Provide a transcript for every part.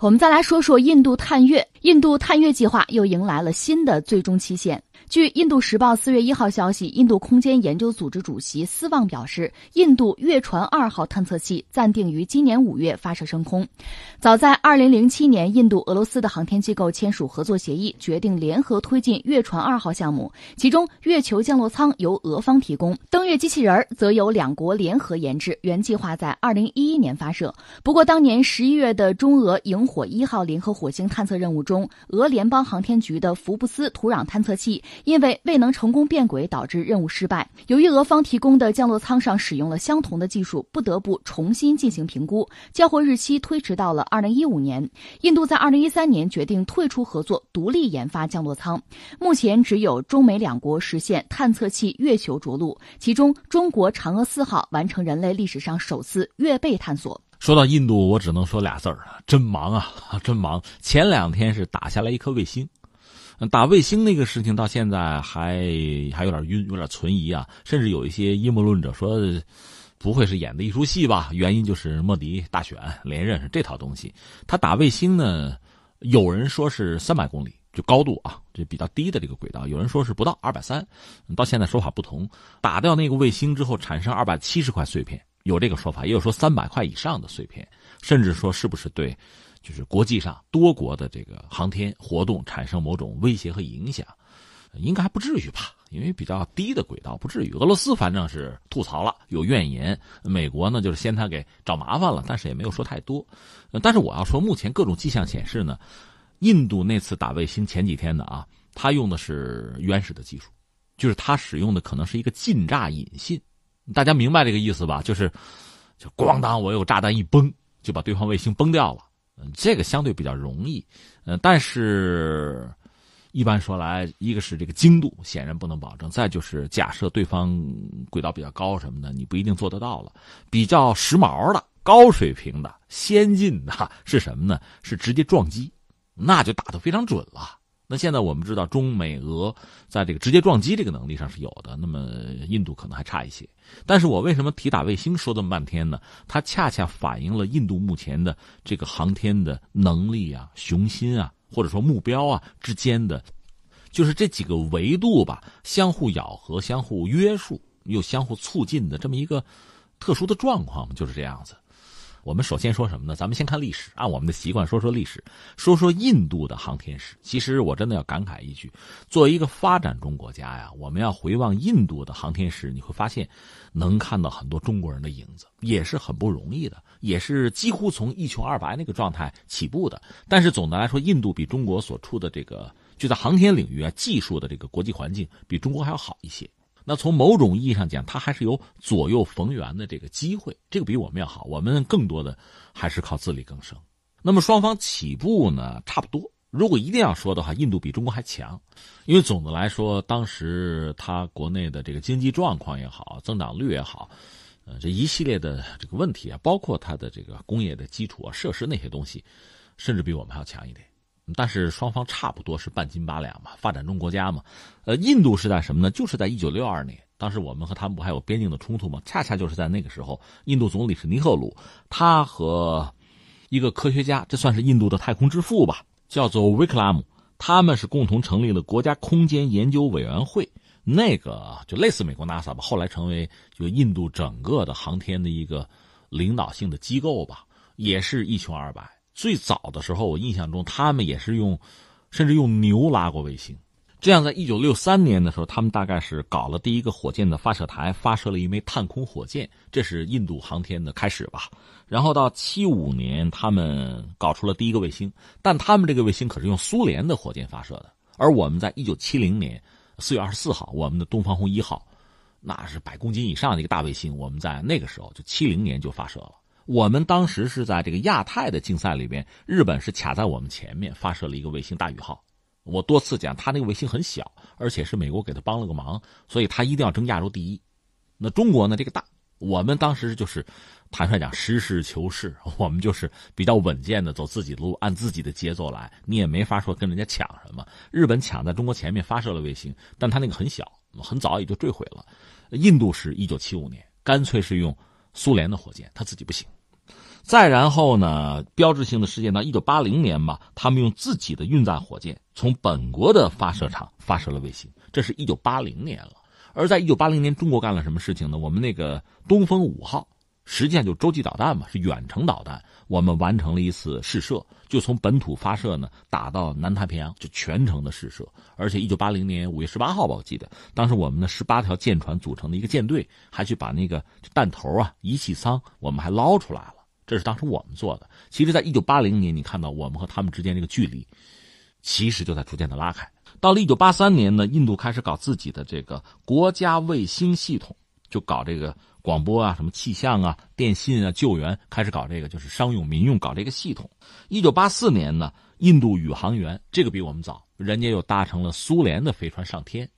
我们再来说说印度探月。印度探月计划又迎来了新的最终期限。据《印度时报》四月一号消息，印度空间研究组织主席斯旺表示，印度月船二号探测器暂定于今年五月发射升空。早在二零零七年，印度、俄罗斯的航天机构签署合作协议，决定联合推进月船二号项目。其中，月球降落舱由俄方提供，登月机器人则由两国联合研制。原计划在二零一一年发射。不过，当年十一月的中俄萤火一号联合火星探测任务中，俄联邦航天局的福布斯土壤探测器。因为未能成功变轨，导致任务失败。由于俄方提供的降落舱上使用了相同的技术，不得不重新进行评估，交货日期推迟到了二零一五年。印度在二零一三年决定退出合作，独立研发降落舱。目前只有中美两国实现探测器月球着陆，其中中国嫦娥四号完成人类历史上首次月背探索。说到印度，我只能说俩字儿真忙啊，真忙！前两天是打下来一颗卫星。打卫星那个事情到现在还还有点晕，有点存疑啊。甚至有一些阴谋论者说，不会是演的一出戏吧？原因就是莫迪大选连任是这套东西。他打卫星呢，有人说是三百公里就高度啊，这比较低的这个轨道；有人说是不到二百三，到现在说法不同。打掉那个卫星之后，产生二百七十块碎片，有这个说法，也有说三百块以上的碎片，甚至说是不是对。就是国际上多国的这个航天活动产生某种威胁和影响，应该还不至于吧？因为比较低的轨道不至于。俄罗斯反正是吐槽了，有怨言。美国呢，就是先他给找麻烦了，但是也没有说太多。但是我要说，目前各种迹象显示呢，印度那次打卫星前几天的啊，他用的是原始的技术，就是他使用的可能是一个近炸引信。大家明白这个意思吧？就是就咣当，我有炸弹一崩，就把对方卫星崩掉了。嗯这个相对比较容易，呃，但是，一般说来，一个是这个精度显然不能保证，再就是假设对方轨道比较高什么的，你不一定做得到了。比较时髦的、高水平的、先进的是什么呢？是直接撞击，那就打得非常准了。那现在我们知道，中美俄在这个直接撞击这个能力上是有的，那么印度可能还差一些。但是我为什么提打卫星说这么半天呢？它恰恰反映了印度目前的这个航天的能力啊、雄心啊，或者说目标啊之间的，就是这几个维度吧，相互咬合、相互约束又相互促进的这么一个特殊的状况就是这样子。我们首先说什么呢？咱们先看历史，按我们的习惯说说历史，说说印度的航天史。其实我真的要感慨一句，作为一个发展中国家呀，我们要回望印度的航天史，你会发现能看到很多中国人的影子，也是很不容易的，也是几乎从一穷二白那个状态起步的。但是总的来说，印度比中国所处的这个就在航天领域啊，技术的这个国际环境比中国还要好一些。那从某种意义上讲，它还是有左右逢源的这个机会，这个比我们要好。我们更多的还是靠自力更生。那么双方起步呢，差不多。如果一定要说的话，印度比中国还强，因为总的来说，当时它国内的这个经济状况也好，增长率也好，呃，这一系列的这个问题啊，包括它的这个工业的基础啊、设施那些东西，甚至比我们还要强一点。但是双方差不多是半斤八两嘛，发展中国家嘛。呃，印度是在什么呢？就是在一九六二年，当时我们和他们不还有边境的冲突吗？恰恰就是在那个时候，印度总理是尼赫鲁，他和一个科学家，这算是印度的太空之父吧，叫做维克拉姆，他们是共同成立了国家空间研究委员会，那个就类似美国 NASA 吧，后来成为就印度整个的航天的一个领导性的机构吧，也是一穷二白。最早的时候，我印象中他们也是用，甚至用牛拉过卫星。这样，在一九六三年的时候，他们大概是搞了第一个火箭的发射台，发射了一枚探空火箭，这是印度航天的开始吧。然后到七五年，他们搞出了第一个卫星，但他们这个卫星可是用苏联的火箭发射的。而我们在一九七零年四月二十四号，我们的东方红一号，那是百公斤以上的一个大卫星，我们在那个时候就七零年就发射了。我们当时是在这个亚太的竞赛里边，日本是卡在我们前面发射了一个卫星“大宇号”。我多次讲，他那个卫星很小，而且是美国给他帮了个忙，所以他一定要争亚洲第一。那中国呢？这个大，我们当时就是坦率讲，实事求是，我们就是比较稳健的走自己的路，按自己的节奏来。你也没法说跟人家抢什么。日本抢在中国前面发射了卫星，但他那个很小，很早也就坠毁了。印度是一九七五年，干脆是用苏联的火箭，他自己不行。再然后呢，标志性的事件到一九八零年吧，他们用自己的运载火箭从本国的发射场发射了卫星，这是一九八零年了。而在一九八零年，中国干了什么事情呢？我们那个东风五号，实际上就洲际导弹嘛，是远程导弹，我们完成了一次试射，就从本土发射呢，打到南太平洋，就全程的试射。而且一九八零年五月十八号吧，我记得当时我们的十八条舰船组成的一个舰队，还去把那个弹头啊、仪器舱，我们还捞出来了。这是当时我们做的。其实，在一九八零年，你看到我们和他们之间这个距离，其实就在逐渐的拉开。到了一九八三年呢，印度开始搞自己的这个国家卫星系统，就搞这个广播啊、什么气象啊、电信啊、救援，开始搞这个就是商用、民用搞这个系统。一九八四年呢，印度宇航员这个比我们早，人家又搭乘了苏联的飞船上天。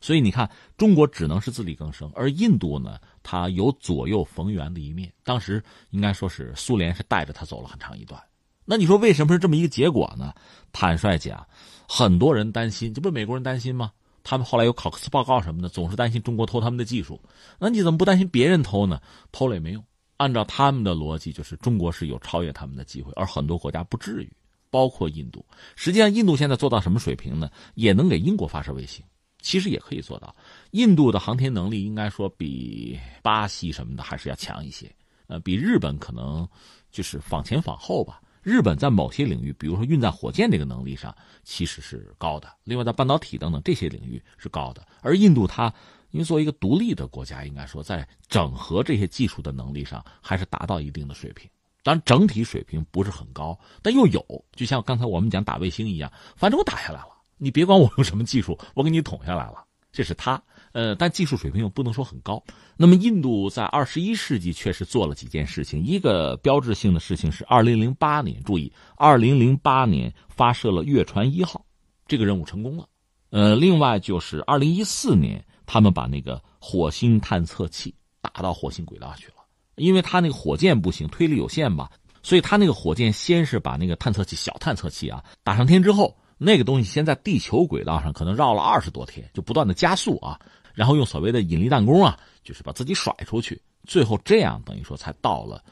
所以你看，中国只能是自力更生，而印度呢，他有左右逢源的一面。当时应该说是苏联是带着他走了很长一段。那你说为什么是这么一个结果呢？坦率讲，很多人担心，这不是美国人担心吗？他们后来有考克斯报告什么的，总是担心中国偷他们的技术。那你怎么不担心别人偷呢？偷了也没用。按照他们的逻辑，就是中国是有超越他们的机会，而很多国家不至于，包括印度。实际上，印度现在做到什么水平呢？也能给英国发射卫星。其实也可以做到，印度的航天能力应该说比巴西什么的还是要强一些，呃，比日本可能就是仿前仿后吧。日本在某些领域，比如说运载火箭这个能力上，其实是高的；另外在半导体等等这些领域是高的。而印度它因为作为一个独立的国家，应该说在整合这些技术的能力上还是达到一定的水平。当然整体水平不是很高，但又有，就像刚才我们讲打卫星一样，反正我打下来了。你别管我用什么技术，我给你捅下来了。这是他，呃，但技术水平又不能说很高。那么，印度在二十一世纪确实做了几件事情。一个标志性的事情是，二零零八年，注意，二零零八年发射了月船一号，这个任务成功了。呃，另外就是二零一四年，他们把那个火星探测器打到火星轨道去了，因为他那个火箭不行，推力有限嘛，所以他那个火箭先是把那个探测器小探测器啊打上天之后。那个东西先在地球轨道上可能绕了二十多天，就不断的加速啊，然后用所谓的引力弹弓啊，就是把自己甩出去，最后这样等于说才到了，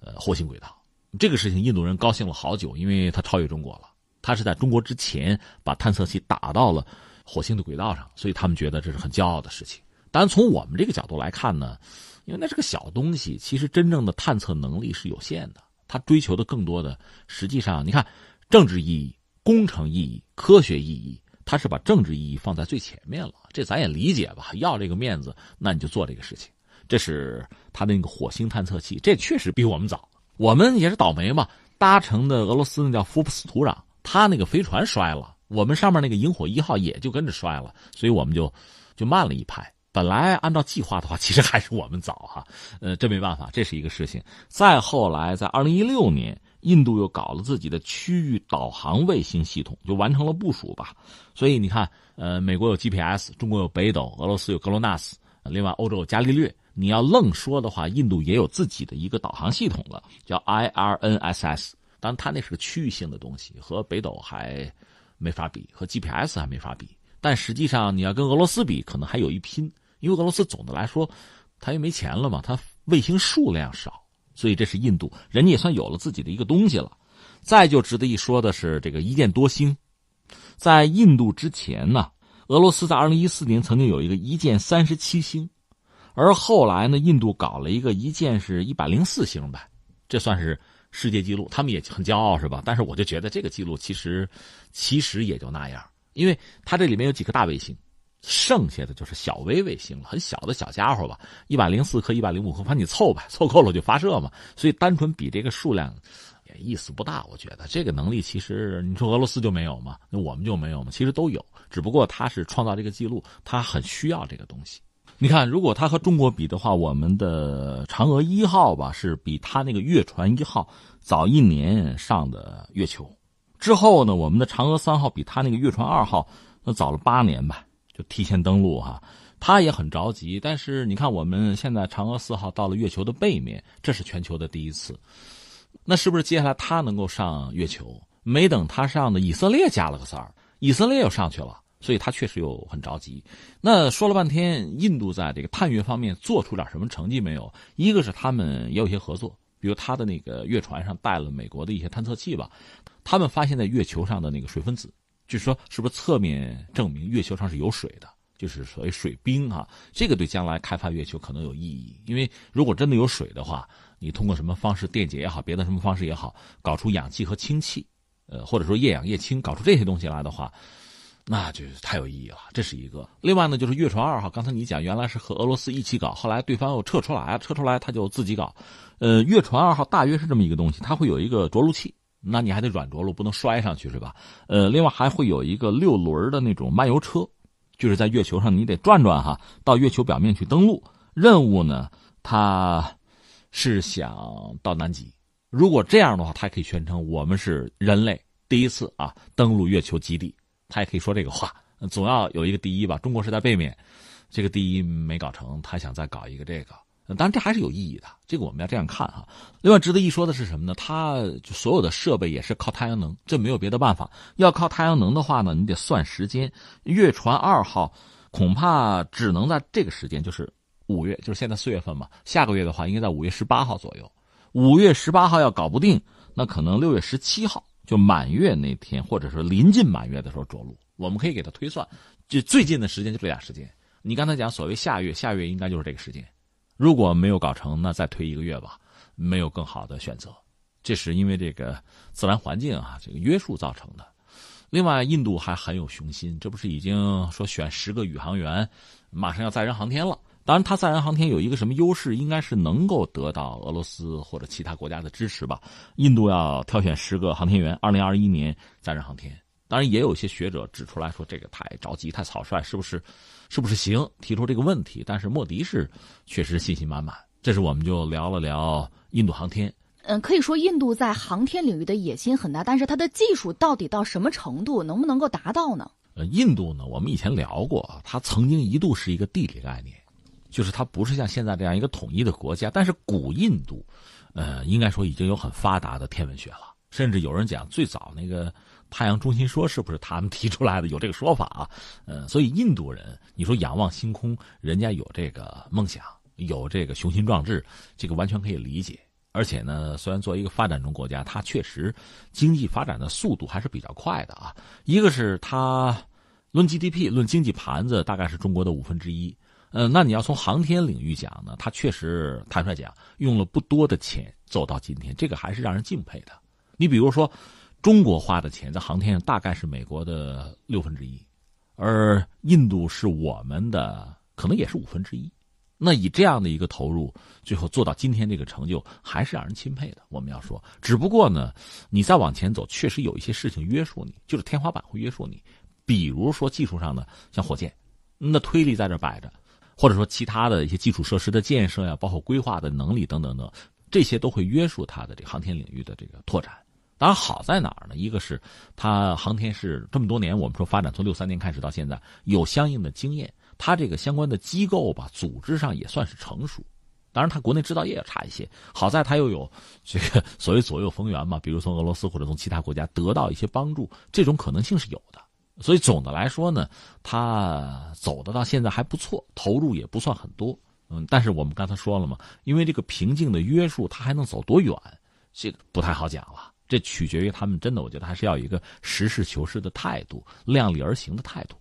呃，火星轨道。这个事情印度人高兴了好久，因为他超越中国了，他是在中国之前把探测器打到了火星的轨道上，所以他们觉得这是很骄傲的事情。当然，从我们这个角度来看呢，因为那是个小东西，其实真正的探测能力是有限的，他追求的更多的，实际上你看政治意义。工程意义、科学意义，他是把政治意义放在最前面了，这咱也理解吧？要这个面子，那你就做这个事情。这是他的那个火星探测器，这确实比我们早。我们也是倒霉嘛，搭乘的俄罗斯那叫福布斯土壤，他那个飞船摔了，我们上面那个萤火一号也就跟着摔了，所以我们就就慢了一拍。本来按照计划的话，其实还是我们早哈，呃，这没办法，这是一个事情。再后来，在二零一六年。印度又搞了自己的区域导航卫星系统，就完成了部署吧。所以你看，呃，美国有 GPS，中国有北斗，俄罗斯有格罗纳斯，另外欧洲有伽利略。你要愣说的话，印度也有自己的一个导航系统了，叫 IRNSS。当然，它那是个区域性的东西，和北斗还没法比，和 GPS 还没法比。但实际上，你要跟俄罗斯比，可能还有一拼，因为俄罗斯总的来说，它又没钱了嘛，它卫星数量少。所以这是印度，人家也算有了自己的一个东西了。再就值得一说的是，这个一箭多星，在印度之前呢，俄罗斯在二零一四年曾经有一个一箭三十七星，而后来呢，印度搞了一个一箭是一百零四星呗，这算是世界纪录，他们也很骄傲是吧？但是我就觉得这个记录其实其实也就那样，因为它这里面有几颗大卫星。剩下的就是小微卫星了，很小的小家伙吧，一百零四颗、一百零五颗，反正你凑吧，凑够了就发射嘛。所以单纯比这个数量也意思不大。我觉得这个能力其实你说俄罗斯就没有吗？那我们就没有吗？其实都有，只不过他是创造这个记录，他很需要这个东西。你看，如果他和中国比的话，我们的嫦娥一号吧是比他那个月船一号早一年上的月球，之后呢，我们的嫦娥三号比他那个月船二号那早了八年吧。就提前登陆哈，他也很着急。但是你看，我们现在嫦娥四号到了月球的背面，这是全球的第一次。那是不是接下来他能够上月球？没等他上的，以色列加了个塞儿，以色列又上去了，所以他确实又很着急。那说了半天，印度在这个探月方面做出点什么成绩没有？一个是他们也有一些合作，比如他的那个月船上带了美国的一些探测器吧，他们发现在月球上的那个水分子，就是说是不是侧面证明月球上是有水的，就是所谓水冰啊，这个对将来开发月球可能有意义，因为如果真的有水的话，你通过什么方式电解也好，别的什么方式也好，搞出氧气和氢气，呃，或者说液氧液氢，搞出这些东西来的话。那就太有意义了，这是一个。另外呢，就是月船二号，刚才你讲原来是和俄罗斯一起搞，后来对方又撤出来，撤出来他就自己搞。呃，月船二号大约是这么一个东西，它会有一个着陆器，那你还得软着陆，不能摔上去是吧？呃，另外还会有一个六轮的那种漫游车，就是在月球上你得转转哈，到月球表面去登陆。任务呢，他是想到南极。如果这样的话，它可以宣称我们是人类第一次啊登陆月球基地。他也可以说这个话，总要有一个第一吧。中国是在背面，这个第一没搞成，他想再搞一个这个，当然这还是有意义的。这个我们要这样看哈。另外值得一说的是什么呢？它所有的设备也是靠太阳能，这没有别的办法。要靠太阳能的话呢，你得算时间。月船二号恐怕只能在这个时间，就是五月，就是现在四月份嘛。下个月的话，应该在五月十八号左右。五月十八号要搞不定，那可能六月十七号。就满月那天，或者说临近满月的时候着陆，我们可以给它推算，就最近的时间就这俩时间。你刚才讲所谓下月，下月应该就是这个时间。如果没有搞成，那再推一个月吧，没有更好的选择。这是因为这个自然环境啊，这个约束造成的。另外，印度还很有雄心，这不是已经说选十个宇航员，马上要载人航天了。当然，它载人航天有一个什么优势？应该是能够得到俄罗斯或者其他国家的支持吧。印度要挑选十个航天员，二零二一年载人航天。当然，也有一些学者指出来说，这个太着急、太草率，是不是？是不是行？提出这个问题。但是莫迪是确实信心满满。这是我们就聊了聊印度航天。嗯，可以说印度在航天领域的野心很大，但是它的技术到底到什么程度，能不能够达到呢？呃，印度呢，我们以前聊过，它曾经一度是一个地理概念。就是它不是像现在这样一个统一的国家，但是古印度，呃，应该说已经有很发达的天文学了，甚至有人讲最早那个太阳中心说是不是他们提出来的？有这个说法啊，呃，所以印度人，你说仰望星空，人家有这个梦想，有这个雄心壮志，这个完全可以理解。而且呢，虽然作为一个发展中国家，它确实经济发展的速度还是比较快的啊。一个是它论 GDP、论经济盘子，大概是中国的五分之一。呃，那你要从航天领域讲呢，它确实坦率讲，用了不多的钱走到今天，这个还是让人敬佩的。你比如说，中国花的钱在航天上大概是美国的六分之一，而印度是我们的可能也是五分之一。那以这样的一个投入，最后做到今天这个成就，还是让人钦佩的。我们要说，只不过呢，你再往前走，确实有一些事情约束你，就是天花板会约束你。比如说技术上的，像火箭，那推力在这摆着。或者说其他的一些基础设施的建设呀，包括规划的能力等等等，这些都会约束它的这个航天领域的这个拓展。当然，好在哪儿呢？一个是它航天是这么多年，我们说发展从六三年开始到现在，有相应的经验，它这个相关的机构吧，组织上也算是成熟。当然，它国内制造业要差一些，好在它又有这个 所谓左右逢源嘛，比如从俄罗斯或者从其他国家得到一些帮助，这种可能性是有的。所以总的来说呢，他走的到现在还不错，投入也不算很多，嗯，但是我们刚才说了嘛，因为这个瓶颈的约束，它还能走多远，这个不太好讲了。这取决于他们真的，我觉得还是要有一个实事求是的态度，量力而行的态度。